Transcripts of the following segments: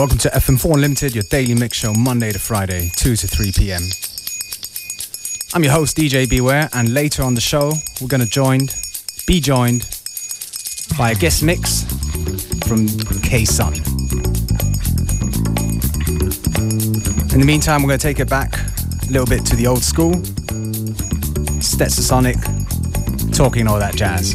Welcome to FM4 Unlimited, your daily mix show, Monday to Friday, 2 to 3 p.m. I'm your host, DJ Beware, and later on the show, we're going to be joined by a guest mix from K Sun. In the meantime, we're going to take it back a little bit to the old school. Stetsasonic, talking all that jazz.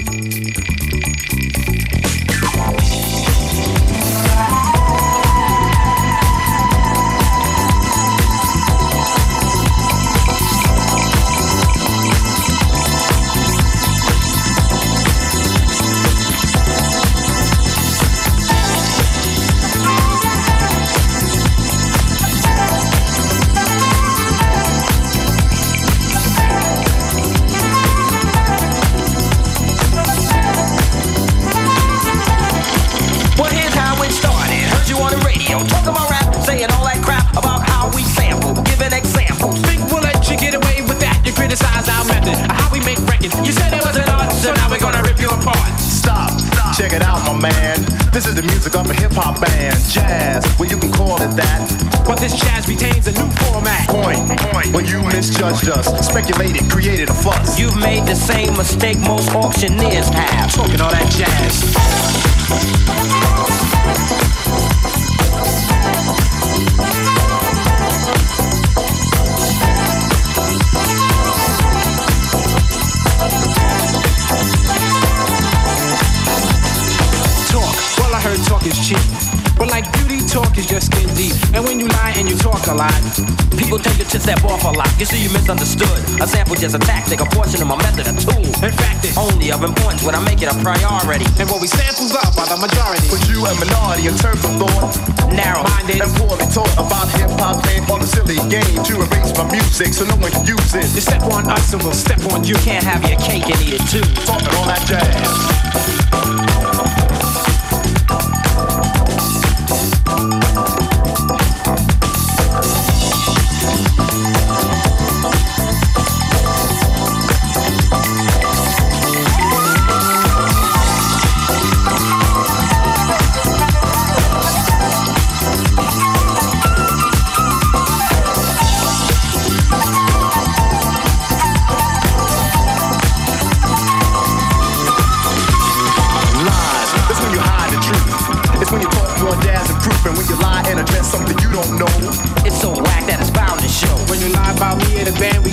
This is the music of a hip hop band, jazz, well you can call it that. But this jazz retains a new format. Point, point. Well you misjudged us, speculated, created a fuss. You've made the same mistake most auctioneers have. Talking all that jazz. Talk is just skin deep. And when you lie and you talk a lot, people tend to step off a lot. You see, you misunderstood. A sample just a tactic, a portion of my method, a tool. In fact, it's only of importance when I make it a priority. And what we samples up by the majority. But you a minority in terms of thought. Narrow-minded and poorly taught about hip hop and on a silly game to erase my music so no one can use it. You step on us and we'll step on you. Can't have your cake and eat it too. Talking all that jazz.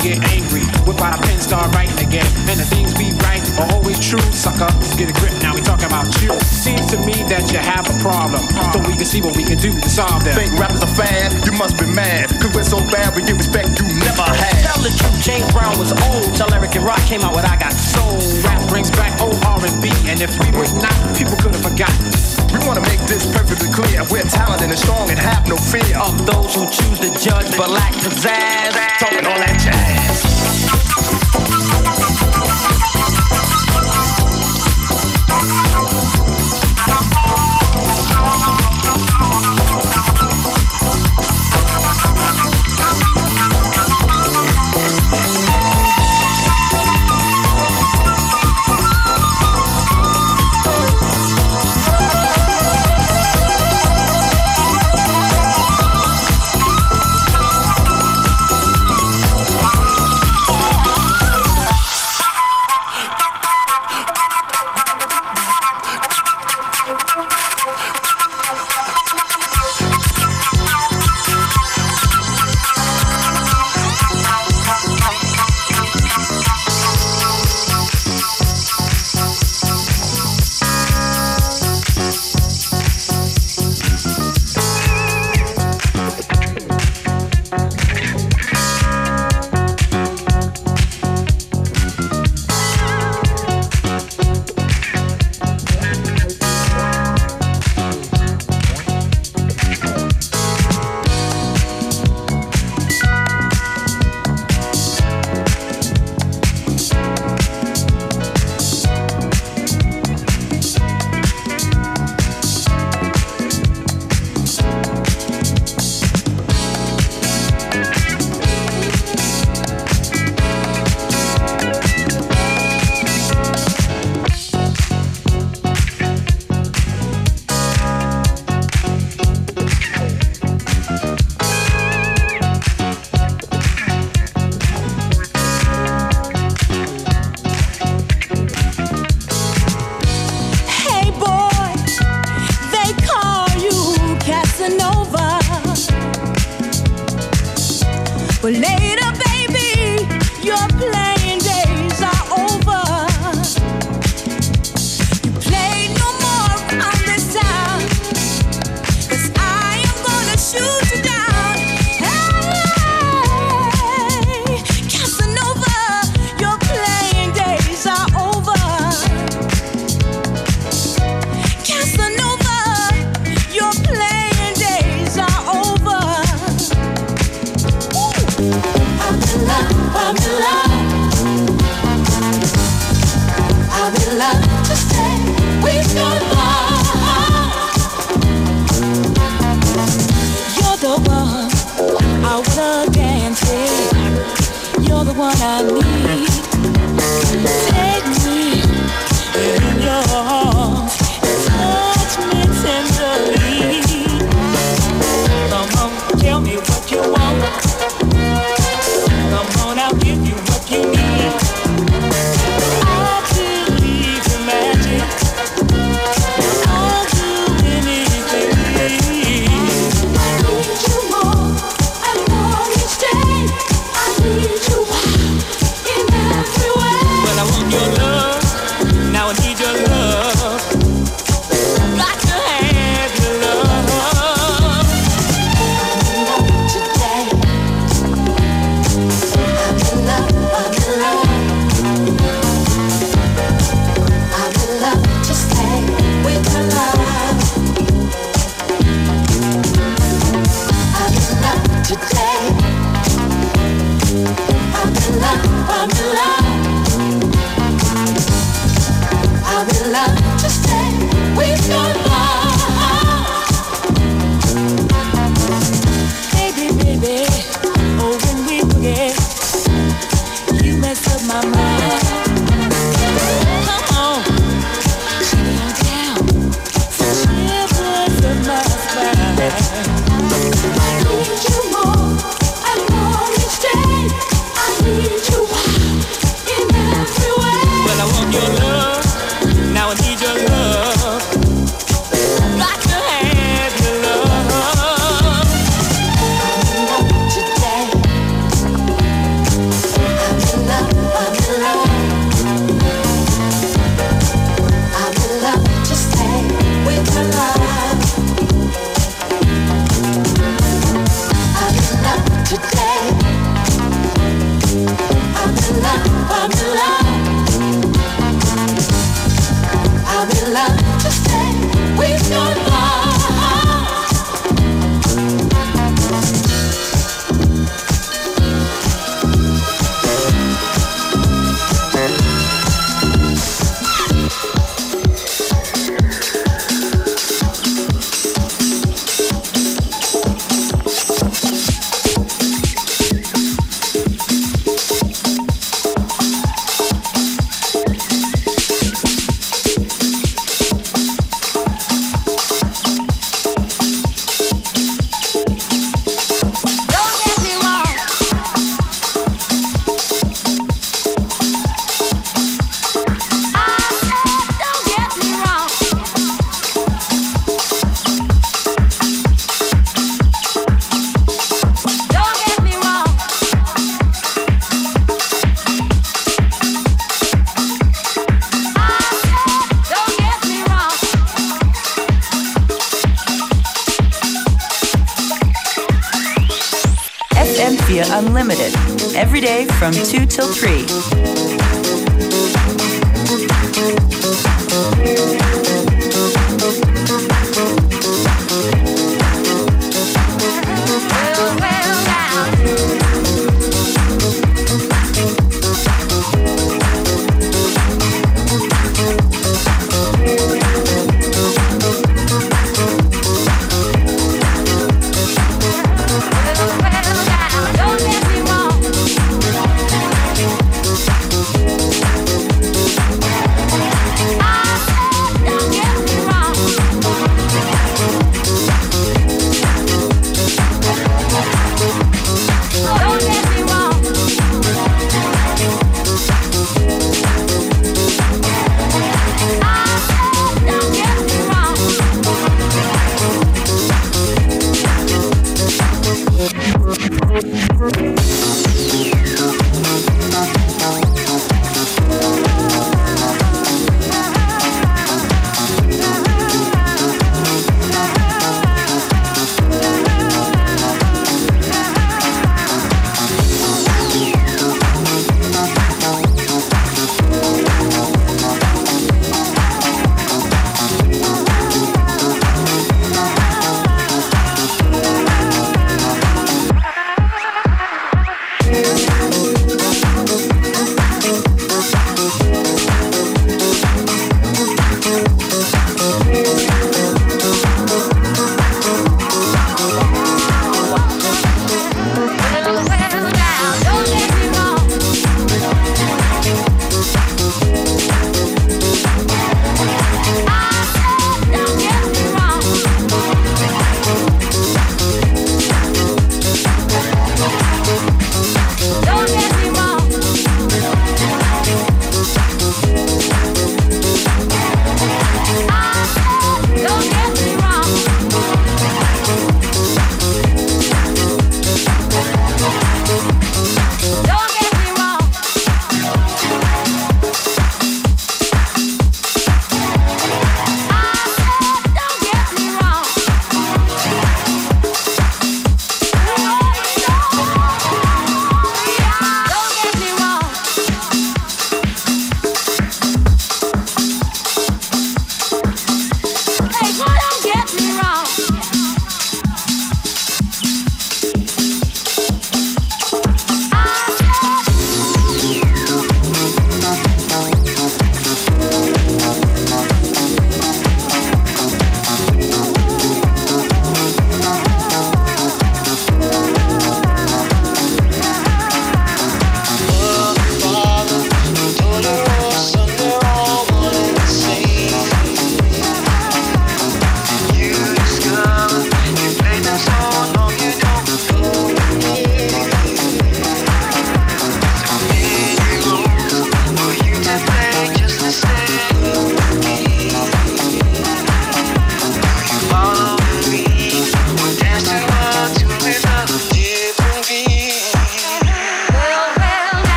Get angry. Whip out a pen, start writing again. And the things we write are always true, sucker. Get a grip, now we talking about you. Seems to me that you have a problem. So we can see what we can do to solve that. Think rappers are fad? You must be mad. Cause we're so bad, we get respect you never had. Tell the truth, James Brown was old. Tell Eric and Rak came out with I Got Soul. Rap brings back old R&B. And if we were not, people could have forgotten. We wanna make this perfectly clear. We're talented and strong and have no fear of those who choose to judge but lack pizzazz. Talking all that jazz.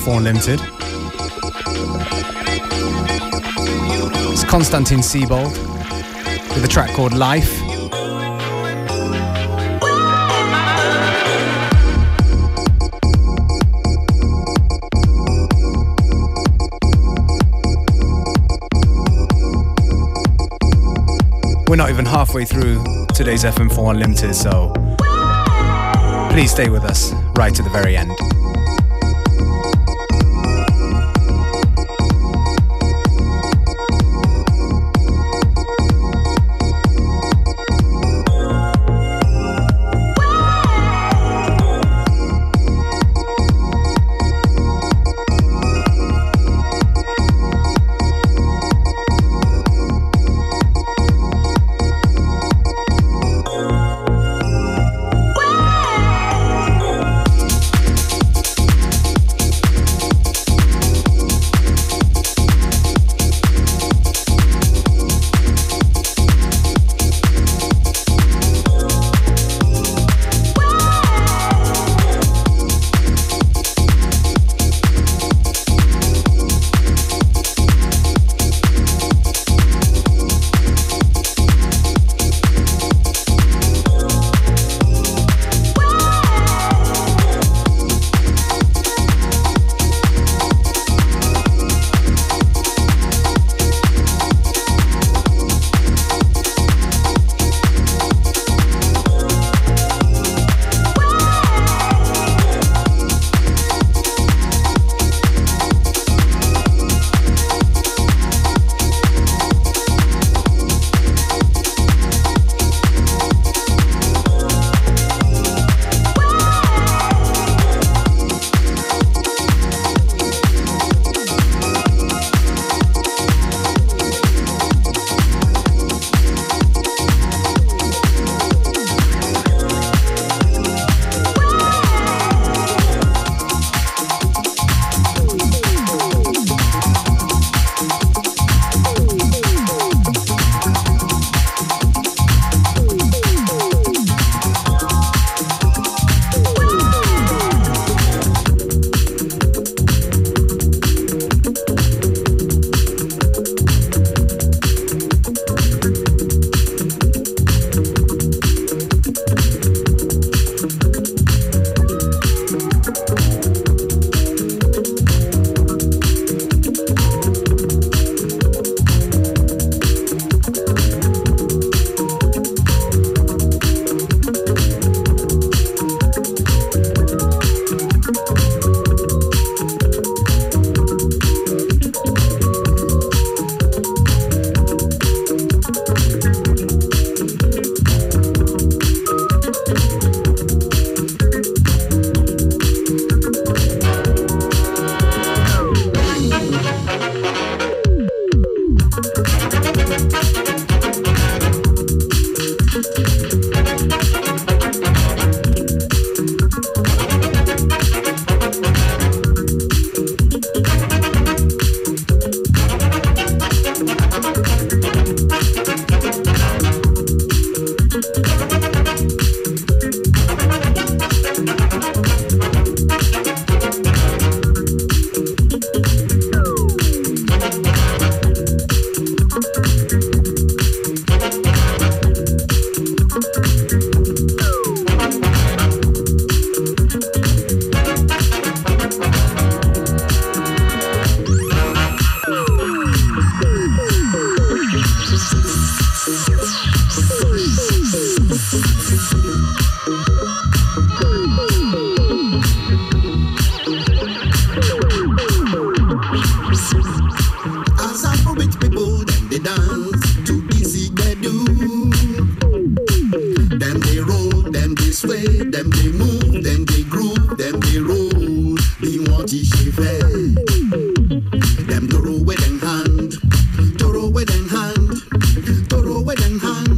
24 Limited. It's Konstantin Sibold with a track called Life. We're not even halfway through today's FM4 Unlimited, so please stay with us right to the very end. I'm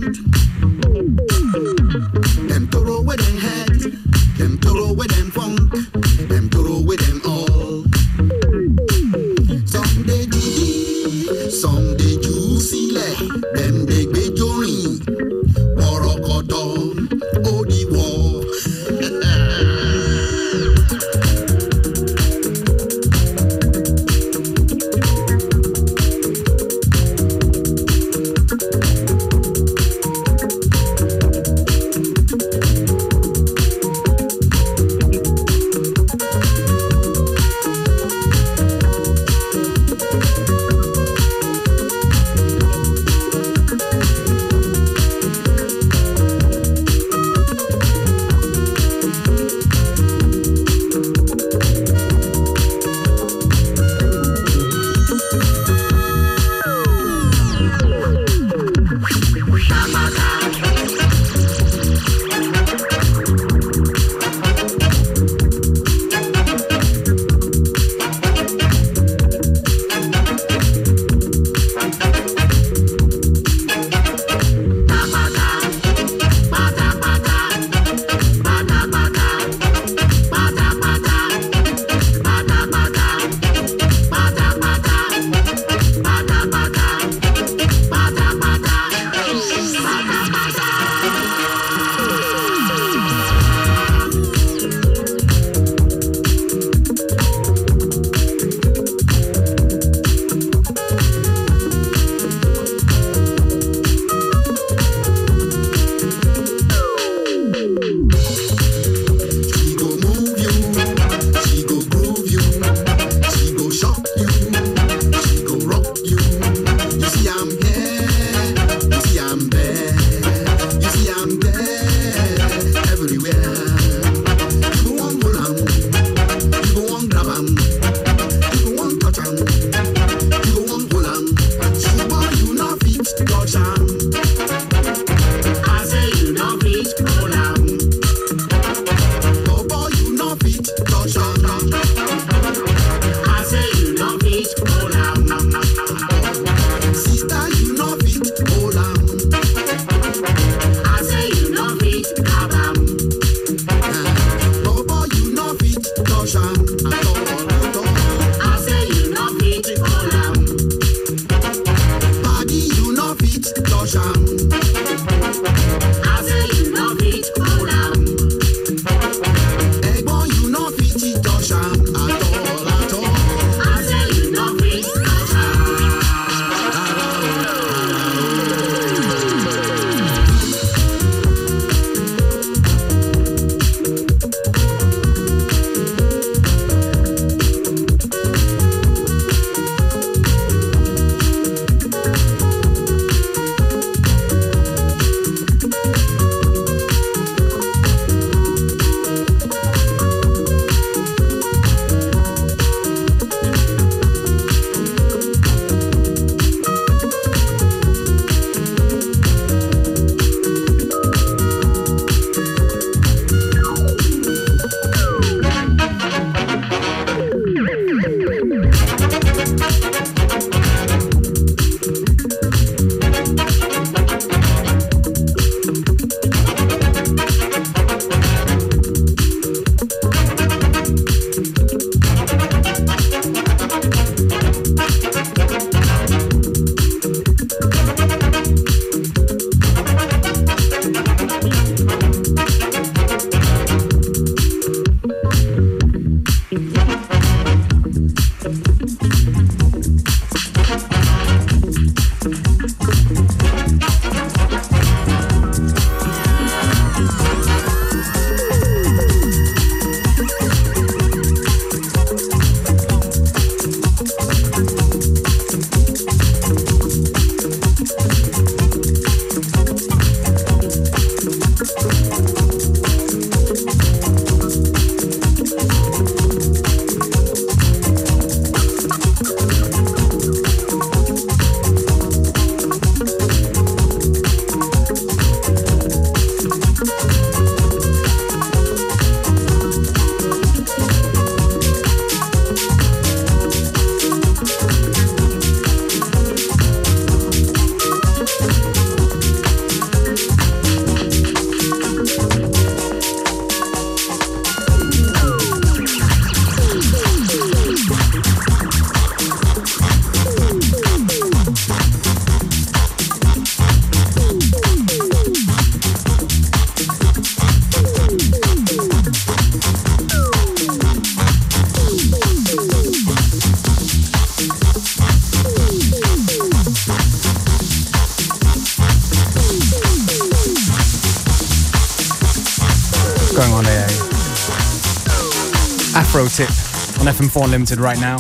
on FM4 Unlimited right now.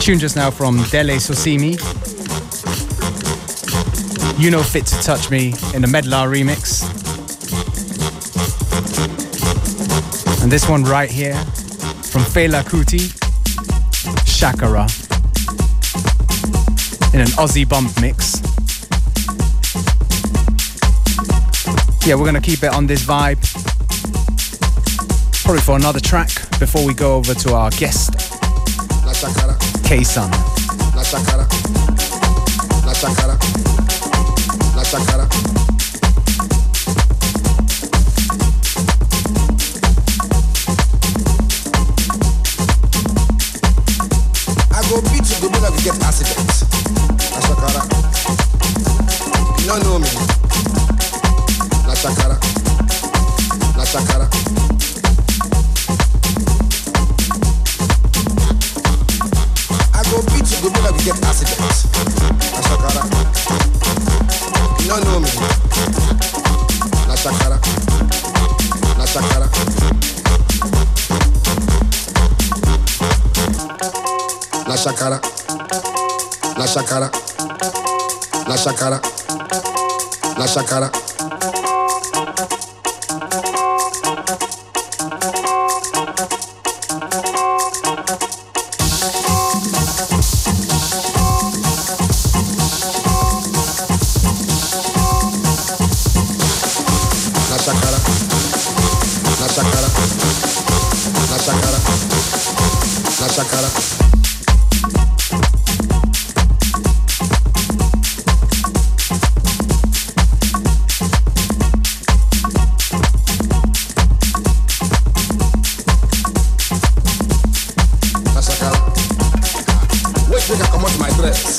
Tune just now from Dele Sosimi. You Know Fit to Touch Me in the Medlar remix. And this one right here from Fela Kuti, Shakara, in an Aussie bump mix. Yeah, we're gonna keep it on this vibe. Probably for another track before we go over to our guest, K Sun. La chacara, la chacara, la chacara. I go beat you, go make you get accident. La. You don't know me. La la. La chacara, la chacara, la chacara. Come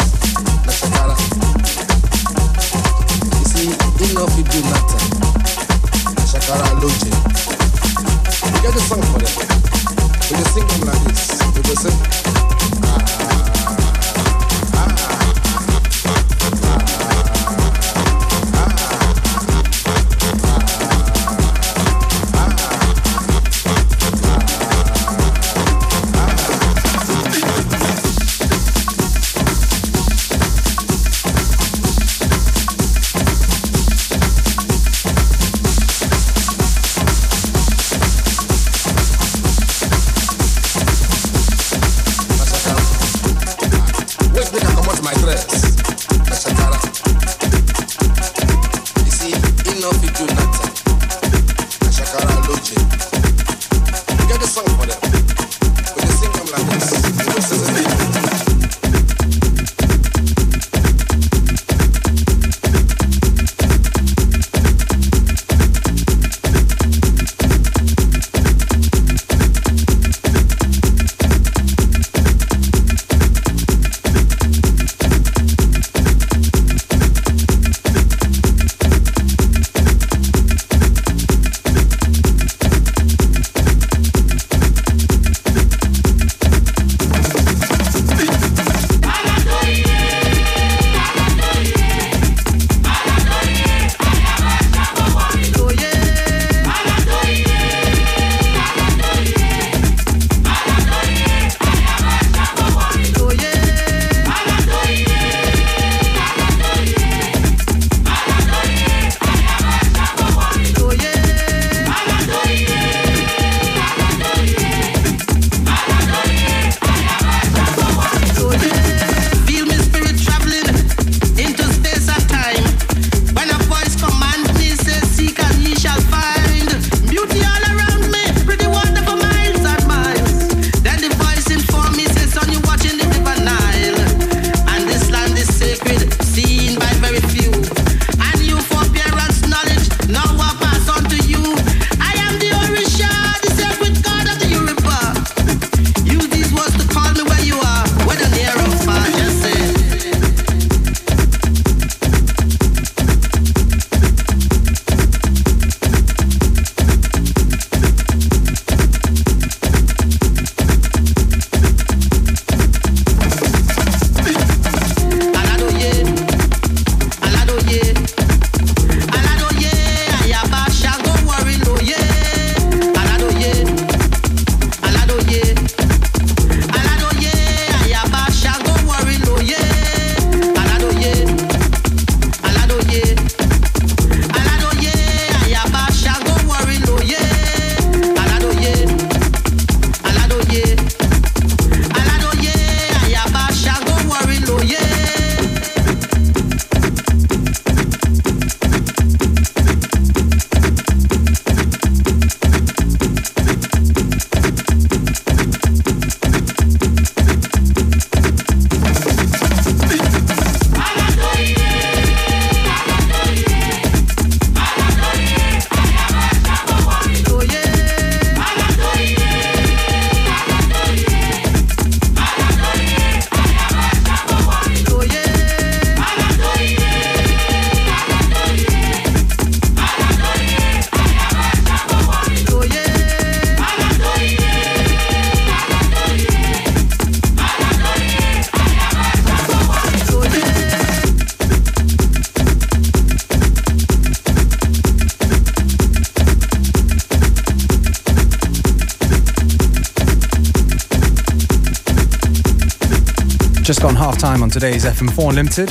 on today's FM4 Unlimited.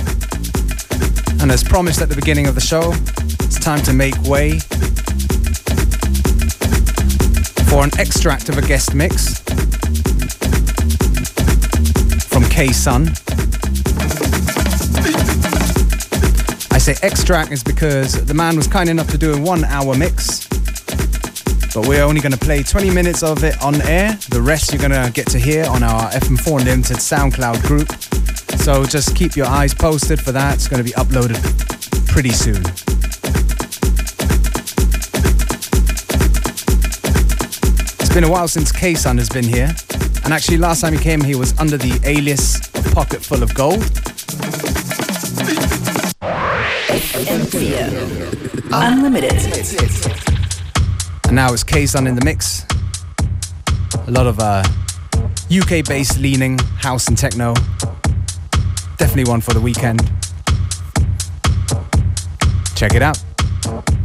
And as promised at the beginning of the show, it's time to make way for an extract of a guest mix from K Sun. I say extract is because the man was kind enough to do a one hour mix but we're only going to play 20 minutes of it on air. The rest you're going to get to hear on our FM4 Unlimited SoundCloud group. So just keep your eyes posted for that. It's going to be uploaded pretty soon. It's been a while since K-Sun has been here. And actually last time he came he was under the alias Pocket Full of Gold. Unlimited. And now it's K-Sun in the mix. A lot of uh, UK based leaning house and techno. Definitely one for the weekend. Check it out.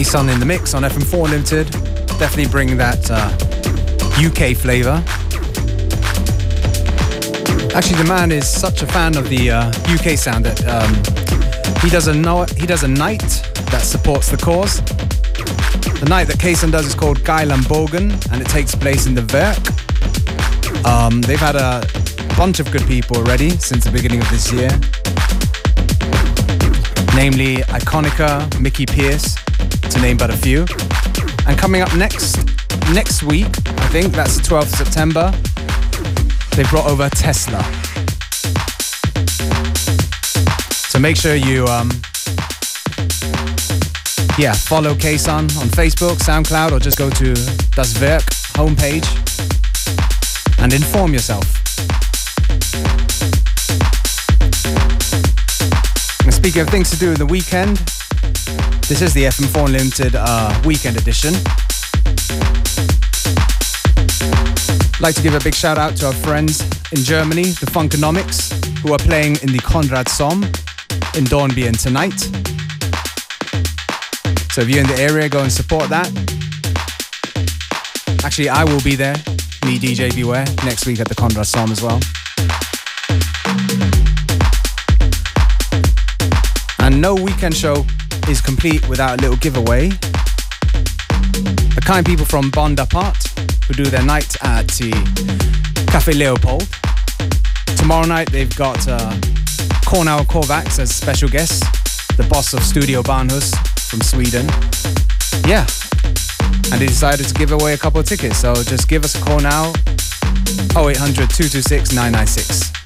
K-Sun in the mix on FM4 Limited. Definitely bring that uh, UK flavor. Actually, the man is such a fan of the uh, UK sound that um, he does a no- he does a night that supports the cause. The night that K-Sun does is called Geilambogen, and it takes place in the Werk. Um, they've had a bunch of good people already since the beginning of this year namely Ikonika, Mickey Pearce, to name but a few. And coming up next, next week, I think that's the 12th of September, they brought over Tessela. So make sure you, um, yeah, follow K-Sun on Facebook, SoundCloud, or just go to Das Werk homepage and inform yourself. And speaking of things to do in the weekend, this is the FM4 Unlimited uh, weekend edition. Like to give a big shout out to our friends in Germany, the Funkanomics, who are playing in the Conrad Sohm in Dornbirn tonight. So if you're in the area, go and support that. Actually, I will be there, me, DJ Beware, next week at the Conrad Sohm as well. And no weekend show is complete without a little giveaway. The kind people from Bond Apart who do their night at the Cafe Leopold. Tomorrow night they've got uh, Kornél Kovács as special guests, the boss of Studio Barnhus from Sweden. Yeah, and they decided to give away a couple of tickets, so just give us a call now 0800 226 996.